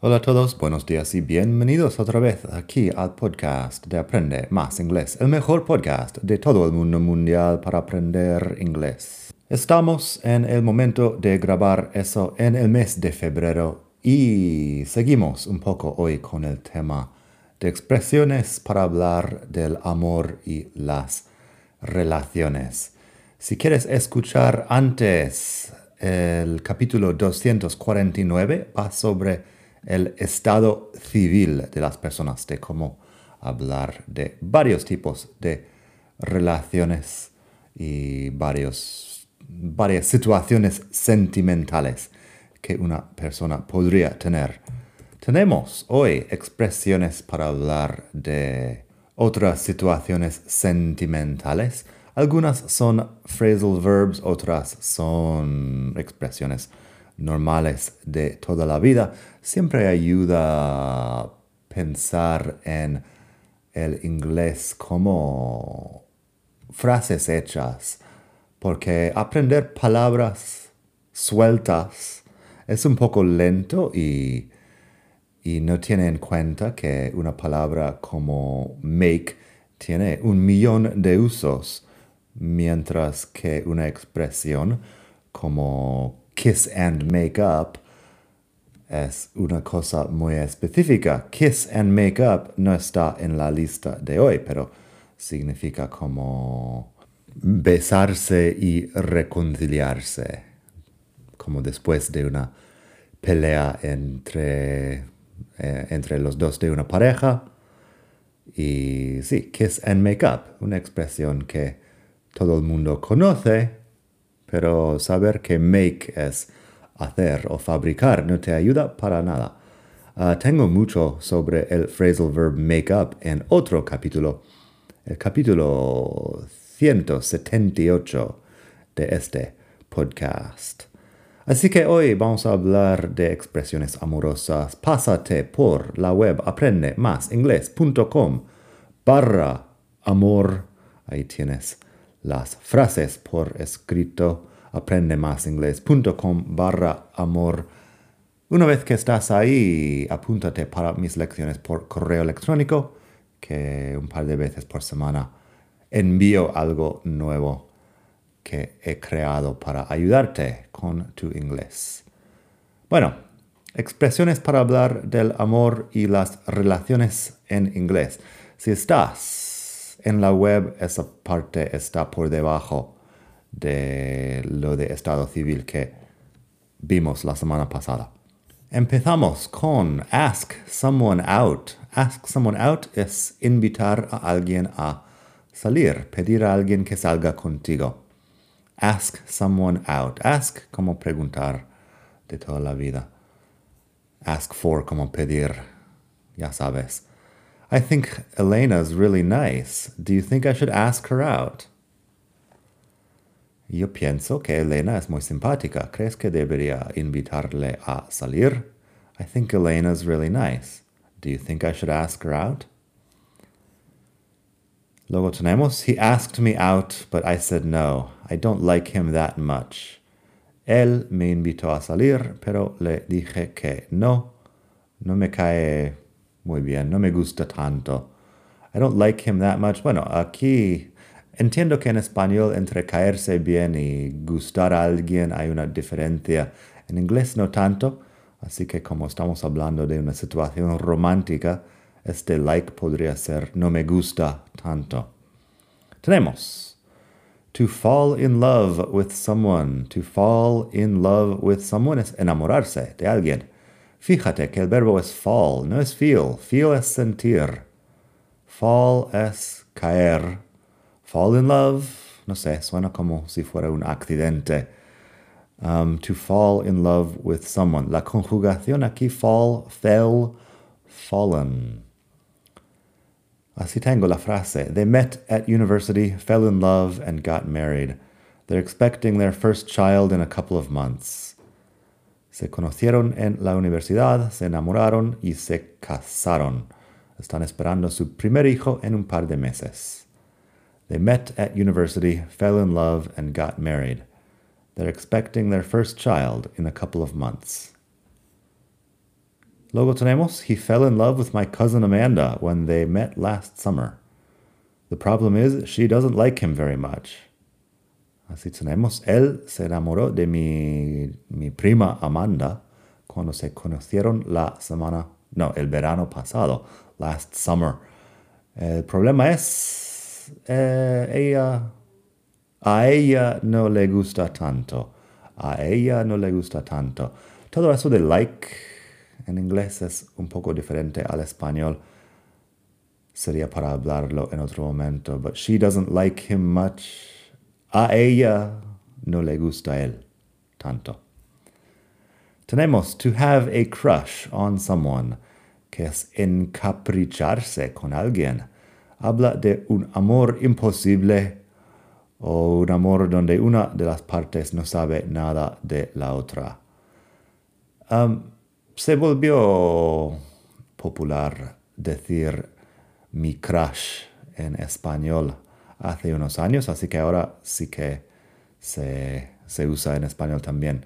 Hola a todos, buenos días y bienvenidos otra vez aquí al podcast de Aprende Más Inglés, el mejor podcast de todo el mundo mundial para aprender inglés. Estamos en el momento de grabar eso en el mes de febrero y seguimos un poco hoy con el tema de expresiones para hablar del amor y las relaciones. Si quieres escuchar antes el capítulo 249, va sobre el estado civil de las personas, de cómo hablar de varios tipos de relaciones y varios, varias situaciones sentimentales que una persona podría tener. Tenemos hoy expresiones para hablar de otras situaciones sentimentales. Algunas son phrasal verbs, otras son expresiones normales de toda la vida, siempre ayuda a pensar en el inglés como frases hechas, porque aprender palabras sueltas es un poco lento y, y no tiene en cuenta que una palabra como make tiene un millón de usos, mientras que una expresión como kiss and make up es una cosa muy específica. Kiss and make up no está en la lista de hoy, pero significa como besarse y reconciliarse, como después de una pelea entre, eh, entre los dos de una pareja. Y sí, kiss and make up, una expresión que todo el mundo conoce, pero saber que make es hacer o fabricar no te ayuda para nada. Ah, tengo mucho sobre el phrasal verb make up en otro capítulo, el capítulo 178 de este podcast. Así que hoy vamos a hablar de expresiones amorosas. Pásate por la web aprende más barra amor. Ahí tienes las frases por escrito aprendemásinglés.com barra amor. Una vez que estás ahí, apúntate para mis lecciones por correo electrónico, que un par de veces por semana envío algo nuevo que he creado para ayudarte con tu inglés. Bueno, expresiones para hablar del amor y las relaciones en inglés. Si estás en la web esa parte está por debajo de lo de estado civil que vimos la semana pasada. Empezamos con ask someone out. Ask someone out es invitar a alguien a salir, pedir a alguien que salga contigo. Ask someone out. Ask como preguntar de toda la vida. Ask for como pedir, ya sabes. I think Elena's really nice. Do you think I should ask her out? Yo pienso que Elena es muy simpática. ¿Crees que debería invitarle a salir? I think Elena's really nice. Do you think I should ask her out? Luego tenemos, he asked me out, but I said no. I don't like him that much. Él me invitó a salir, pero le dije que no. No me cae muy bien, no me gusta tanto. I don't like him that much. Bueno, aquí entiendo que en español entre caerse bien y gustar a alguien hay una diferencia. En inglés no tanto, así que como estamos hablando de una situación romántica, este like podría ser no me gusta tanto. Tenemos to fall in love with someone. To fall in love with someone es enamorarse de alguien. Fíjate que el verbo es fall, no es feel. Feel es sentir. Fall es caer. Fall in love, no sé, suena como si fuera un accidente. Um, to fall in love with someone. La conjugación aquí fall, fell, fallen. Así tengo la frase. They met at university, fell in love, and got married. They're expecting their first child in a couple of months. Se conocieron en la universidad, se enamoraron y se casaron. Están esperando su primer hijo en un par de meses. They met at university, fell in love, and got married. They're expecting their first child in a couple of months. Luego tenemos, he fell in love with my cousin Amanda when they met last summer. The problem is, she doesn't like him very much. Así tenemos, él se enamoró de mi, mi prima Amanda cuando se conocieron la semana, no, el verano pasado, last summer. El problema es, eh, ella, a ella no le gusta tanto. A ella no le gusta tanto. Todo eso de like en inglés es un poco diferente al español. Sería para hablarlo en otro momento. But she doesn't like him much. A ella no le gusta él tanto. Tenemos to have a crush on someone, que es encapricharse con alguien. Habla de un amor imposible o un amor donde una de las partes no sabe nada de la otra. Um, se volvió popular decir mi crush en español hace unos años, así que ahora sí que se, se usa en español también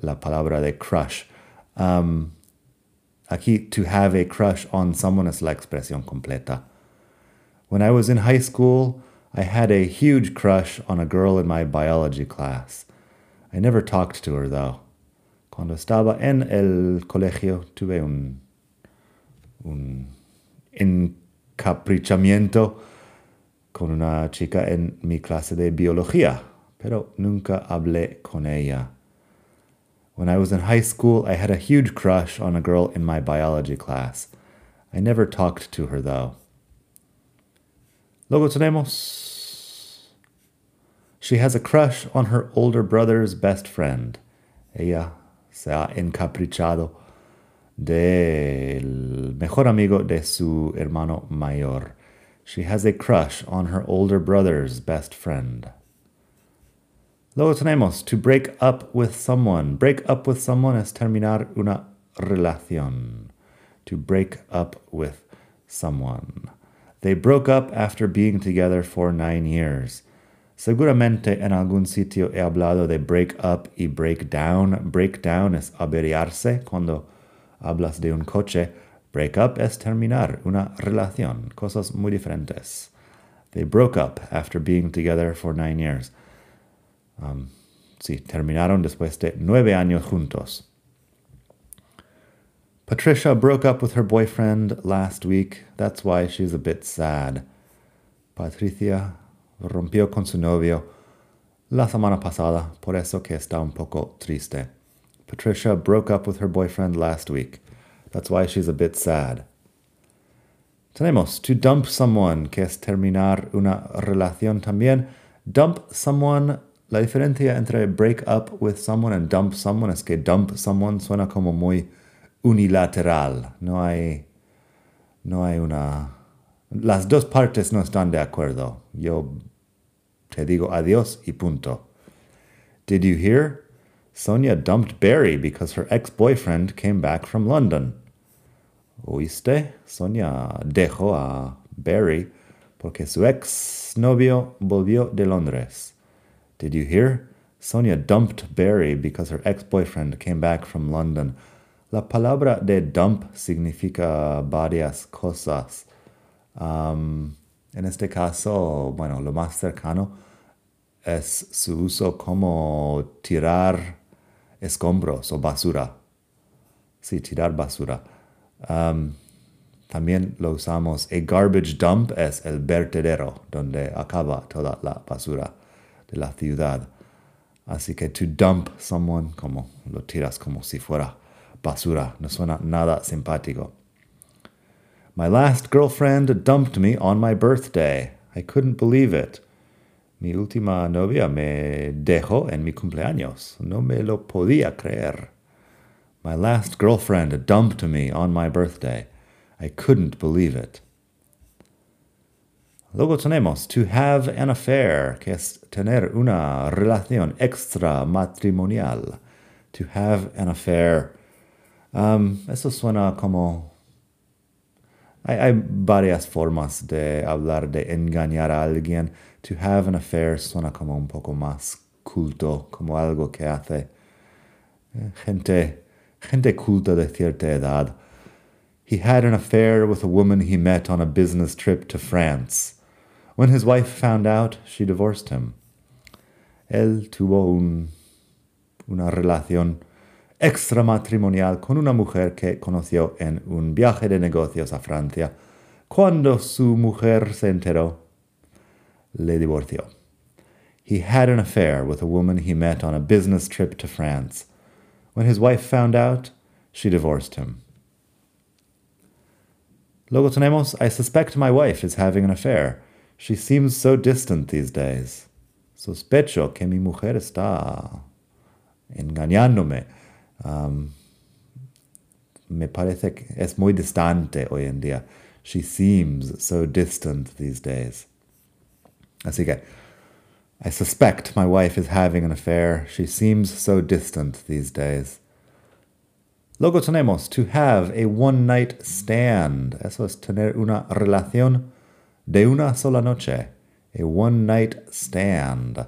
la palabra de crush. Um, aquí, to have a crush on someone es la expresión completa. When I was in high school, I had a huge crush on a girl in my biology class. I never talked to her though. Cuando estaba en el colegio tuve un, un encaprichamiento con una chica en mi clase de biología, pero nunca hablé con ella. When I was in high school, I had a huge crush on a girl in my biology class. I never talked to her though. Luego tenemos. She has a crush on her older brother's best friend. Ella se ha encaprichado del mejor amigo de su hermano mayor. She has a crush on her older brother's best friend. Luego tenemos to break up with someone. Break up with someone es terminar una relación. To break up with someone. They broke up after being together for nine years. Seguramente en algún sitio he hablado de break up y break down. Break down es averiarse cuando hablas de un coche Break up es terminar una relación, cosas muy diferentes. They broke up after being together for nine years. Um, sí, terminaron después de nueve años juntos. Patricia broke up with her boyfriend last week. That's why she's a bit sad. Patricia rompió con su novio la semana pasada, por eso que está un poco triste. Patricia broke up with her boyfriend last week. That's why she's a bit sad. Tenemos to dump someone, que es terminar una relación también. Dump someone, la diferencia entre break up with someone and dump someone es que dump someone suena como muy unilateral. No hay, no hay una... Las dos partes no están de acuerdo. Yo te digo adiós y punto. Did you hear? Sonia dumped Barry because her ex-boyfriend came back from London. ¿Oíste? Sonia dejó a Barry porque su ex novio volvió de Londres. Did you hear? Sonia dumped Barry because her ex boyfriend came back from London. La palabra de dump significa varias cosas. Um, en este caso, bueno, lo más cercano es su uso como tirar escombros o basura. Sí, tirar basura. También lo usamos. A garbage dump es el vertedero donde acaba toda la basura de la ciudad. Así que to dump someone, como lo tiras como si fuera basura, no suena nada simpático. My last girlfriend dumped me on my birthday. I couldn't believe it. Mi última novia me dejó en mi cumpleaños. No me lo podía creer. My last girlfriend dumped me on my birthday. I couldn't believe it. Luego tenemos to have an affair, que es tener una relación extramatrimonial. To have an affair. Um, eso suena como... Hay, hay, varias formas de hablar de engañar a alguien. To have an affair suena como un poco más culto, como algo que hace eh, gente, gente culta de cierta edad. He had an affair with a woman he met on a business trip to France. When his wife found out, she divorced him. Él tuvo un, una relación extramatrimonial con una mujer que conoció en un viaje de negocios a Francia. Cuando su mujer se enteró, le divorció. He had an affair with a woman he met on a business trip to France. When his wife found out, she divorced him. Luego tenemos, I suspect my wife is having an affair. She seems so distant these days. Sospecho que mi mujer está engañándome. Um, me parece que es muy distante hoy en día. She seems so distant these days. Así que, I suspect my wife is having an affair. She seems so distant these days. Luego tenemos to have a one night stand. Eso es tener una relación de una sola noche. A one night stand.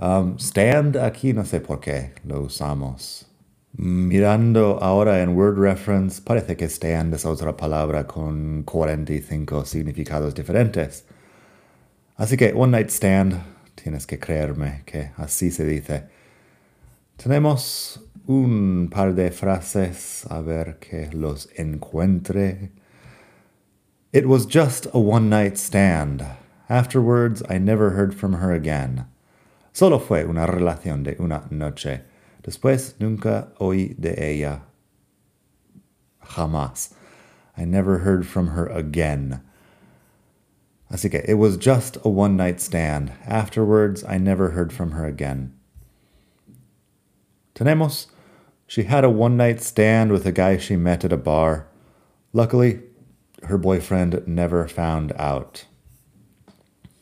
Um, stand aquí no sé por qué lo usamos. Mirando ahora en Word Reference, parece que stand es otra palabra con 45 significados diferentes. Así que one night stand, tienes que creerme que así se dice. Tenemos un par de frases, a ver que los encuentre. It was just a one night stand. Afterwards, I never heard from her again. Solo fue una relación de una noche. Después nunca oí de ella. Jamás. I never heard from her again. It was just a one night stand. Afterwards, I never heard from her again. Tenemos she had a one night stand with a guy she met at a bar. Luckily, her boyfriend never found out.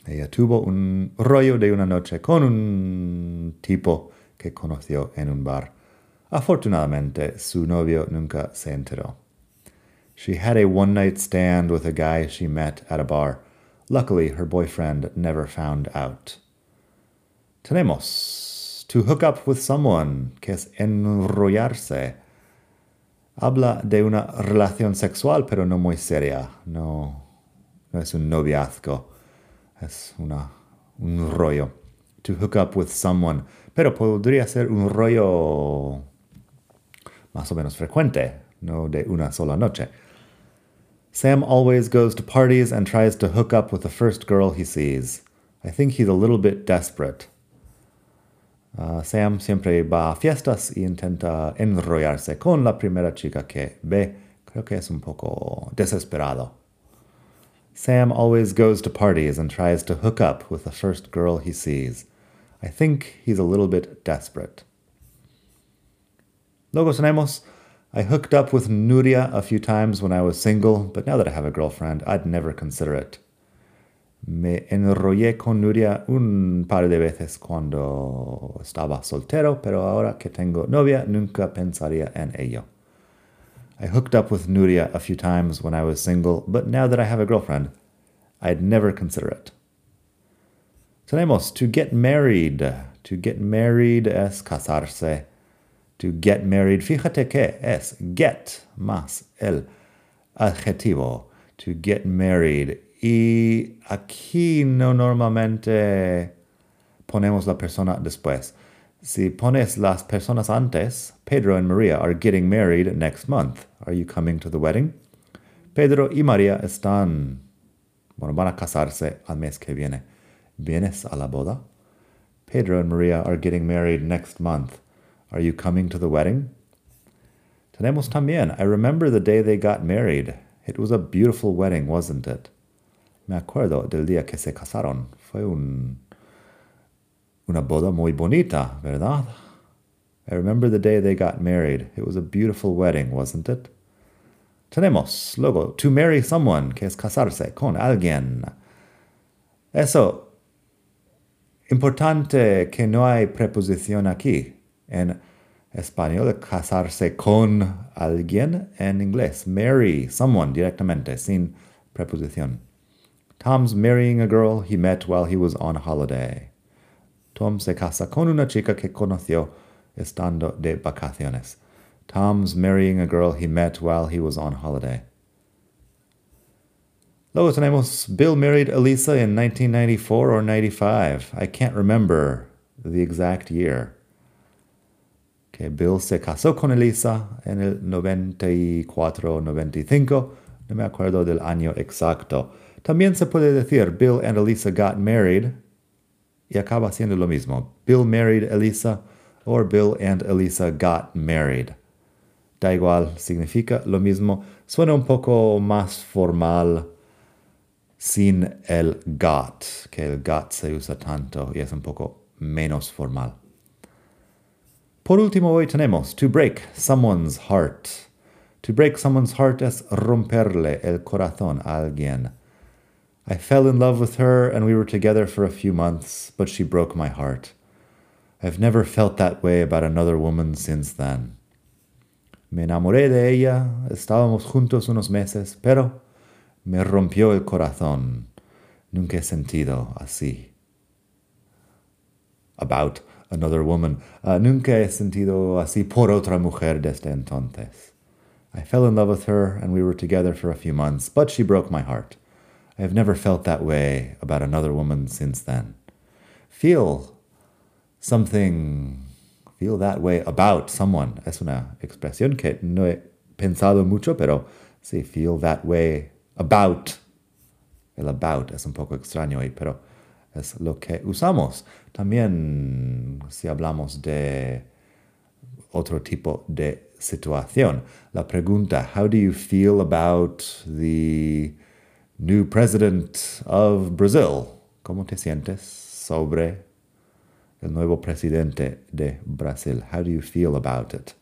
Ella tuvo un rollo de una noche con un tipo que conoció en un bar. Afortunadamente, su novio nunca se enteró. She had a one night stand with a guy she met at a bar. Luckily, her boyfriend never found out. Tenemos to hook up with someone, que es enrollarse. Habla de una relación sexual, pero no muy seria. No, no es un noviazgo. Es una, un rollo. To hook up with someone. Pero podría ser un rollo más o menos frecuente, no de una sola noche. Sam always goes to parties and tries to hook up with the first girl he sees. I think he's a little bit desperate. Uh, Sam siempre va a fiestas y intenta enrollarse con la primera chica que ve. Creo que es un poco desesperado. Sam always goes to parties and tries to hook up with the first girl he sees. I think he's a little bit desperate. Luego tenemos, I hooked up with Nuria a few times when I was single, but now that I have a girlfriend, I'd never consider it. Me enrollé con Nuria un par de veces cuando estaba soltero, pero ahora que tengo novia nunca pensaría en ello. I hooked up with Nuria a few times when I was single, but now that I have a girlfriend, I'd never consider it. Tenemos to get married. To get married es casarse. To get married, fíjate que es get más el adjetivo. To get married Y aquí no normalmente ponemos la persona después. Si pones las personas antes, Pedro and Maria are getting married next month. Are you coming to the wedding? Pedro y María están, bueno, van a casarse al mes que viene. ¿Vienes a la boda? Pedro and Maria are getting married next month. Are you coming to the wedding? Tenemos también, I remember the day they got married. It was a beautiful wedding, wasn't it? Me acuerdo del día que se casaron. Fue un, una boda muy bonita, ¿verdad? I remember the day they got married. It was a beautiful wedding, wasn't it? Tenemos luego to marry someone, que es casarse con alguien. Eso, importante que no hay preposición aquí. En español, casarse con alguien. En inglés, marry someone directamente, sin preposición. Tom's marrying a girl he met while he was on holiday. Tom se casa con una chica que conoció estando de vacaciones. Tom's marrying a girl he met while he was on holiday. Luego tenemos Bill married Elisa in 1994 or 95. I can't remember the exact year. Que Bill se casó con Elisa en el 94-95. No me acuerdo del año exacto. También se puede decir Bill and Elisa got married y acaba siendo lo mismo. Bill married Elisa or Bill and Elisa got married. Da igual, significa lo mismo. Suena un poco más formal sin el got, que el got se usa tanto y es un poco menos formal. Por último, hoy tenemos to break someone's heart. To break someone's heart es romperle el corazón a alguien. I fell in love with her and we were together for a few months, but she broke my heart. I've never felt that way about another woman since then. Me enamoré de ella, estábamos juntos unos meses, pero me rompió el corazón. Nunca he sentido así. About another woman. Uh, nunca he sentido así por otra mujer desde entonces. I fell in love with her and we were together for a few months, but she broke my heart. I have never felt that way about another woman since then. Feel something, feel that way about someone. Es una expresión que no he pensado mucho, pero sí, feel that way about. El about es un poco extraño ahí, pero es lo que usamos. También si hablamos de otro tipo de situación. La pregunta, how do you feel about the new president of Brazil? ¿Cómo te sientes sobre el nuevo presidente de Brasil? How do you feel about it?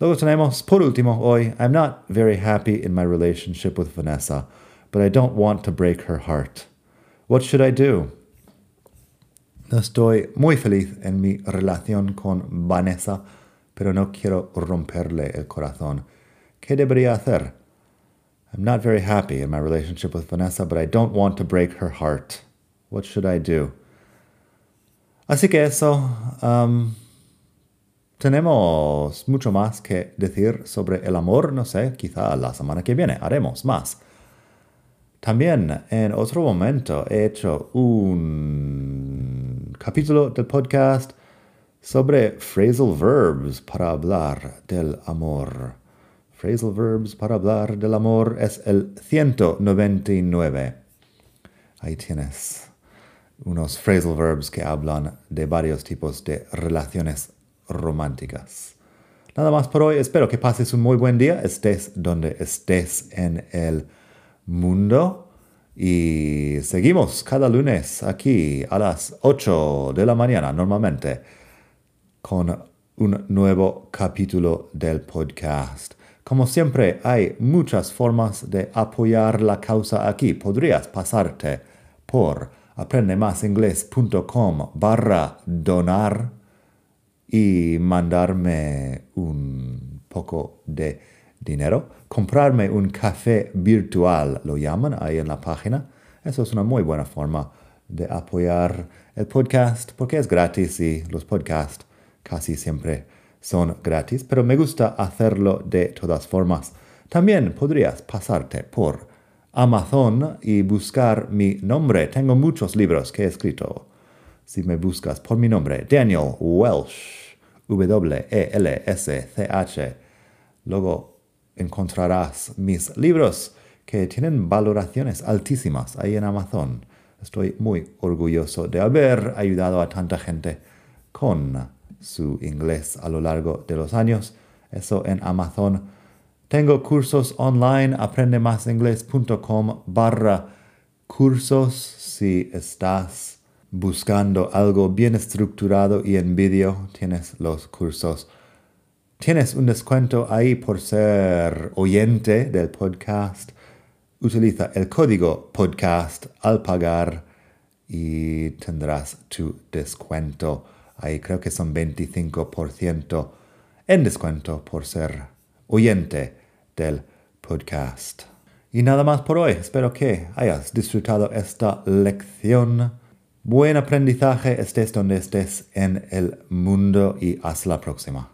Luego tenemos, por último, hoy, I'm not very happy in my relationship with Vanessa, but I don't want to break her heart. What should I do? Estoy muy feliz en mi relación con Vanessa, pero no quiero romperle el corazón. ¿Qué debería hacer? I'm not very happy in my relationship with Vanessa, but I don't want to break her heart. What should I do? Así que eso, um, tenemos mucho más que decir sobre el amor, no sé, quizá la semana que viene haremos más. También en otro momento he hecho un capítulo del podcast sobre phrasal verbs para hablar del amor. Phrasal verbs para hablar del amor es el 199. Ahí tienes unos phrasal verbs que hablan de varios tipos de relaciones románticas. Nada más por hoy. Espero que pases un muy buen día, estés donde estés en el mundo. Y seguimos cada lunes aquí a las 8 de la mañana normalmente con un nuevo capítulo del podcast. Como siempre, hay muchas formas de apoyar la causa aquí. Podrías pasarte por aprendemasingles.com barra donar y mandarme un poco de dinero, comprarme un café virtual, lo llaman ahí en la página. Eso es una muy buena forma de apoyar el podcast porque es gratis y los podcasts casi siempre son gratis, pero me gusta hacerlo de todas formas. También podrías pasarte por Amazon y buscar mi nombre. Tengo muchos libros que he escrito si me buscas por mi nombre, Daniel Welsh, W-E-L-S-C-H. Luego encontrarás mis libros que tienen valoraciones altísimas ahí en Amazon. Estoy muy orgulloso de haber ayudado a tanta gente con su inglés a lo largo de los años. Eso en Amazon. Tengo cursos online, aprendemasingles.com barra cursos si estás buscando algo bien estructurado y en vídeo, tienes los cursos. Tienes un descuento ahí por ser oyente del podcast. utiliza el código podcast al pagar y tendrás tu descuento. Ahí creo que son 25% en descuento por ser oyente del podcast. Y nada más por hoy. Espero que hayas disfrutado esta lección. Buen aprendizaje estés donde estés en el mundo y hasta la próxima.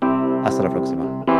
Hasta la próxima.